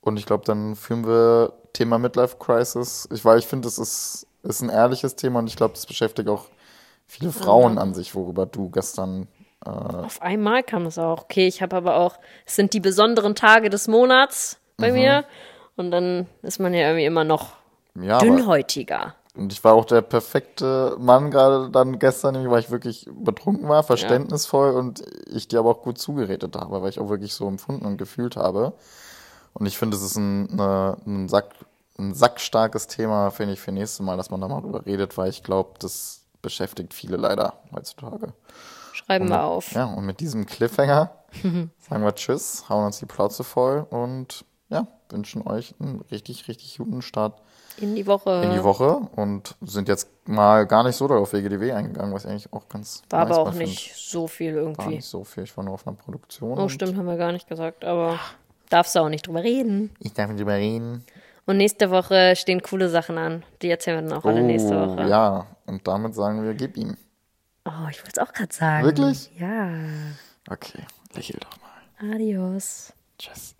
Und ich glaube, dann führen wir Thema Midlife Crisis. Ich, weil ich finde, das ist, ist ein ehrliches Thema und ich glaube, das beschäftigt auch viele Frauen an sich, worüber du gestern. Äh, Auf einmal kam das auch. Okay, ich habe aber auch, es sind die besonderen Tage des Monats Mhm. bei mir. Und dann ist man ja irgendwie immer noch ja, dünnhäutiger. und ich war auch der perfekte Mann gerade dann gestern, nämlich weil ich wirklich betrunken war, verständnisvoll und ich dir aber auch gut zugeredet habe, weil ich auch wirklich so empfunden und gefühlt habe. Und ich finde, es ist ein, eine, ein, Sack, ein sackstarkes Thema, finde ich, für nächstes Mal, dass man da mal drüber redet, weil ich glaube, das beschäftigt viele leider heutzutage. Schreiben wir auf. Ja, und mit diesem Cliffhanger sagen wir Tschüss, hauen uns die Plauze voll und ja, wünschen euch einen richtig, richtig guten Start In die Woche. in die Woche und sind jetzt mal gar nicht so doll auf WGDW eingegangen, was ich eigentlich auch ganz War nice aber auch mal find. nicht so viel War irgendwie. nicht so viel. Ich war nur auf einer Produktion. Oh, und stimmt, haben wir gar nicht gesagt, aber darfst du auch nicht drüber reden. Ich darf nicht drüber reden. Und nächste Woche stehen coole Sachen an. Die erzählen wir dann auch alle nächste Woche. Oh, ja. Und damit sagen wir, gib ihm. Oh, ich wollte es auch gerade sagen. Wirklich? Ja. Okay, lächel doch mal. Adios. Tschüss.